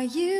Are you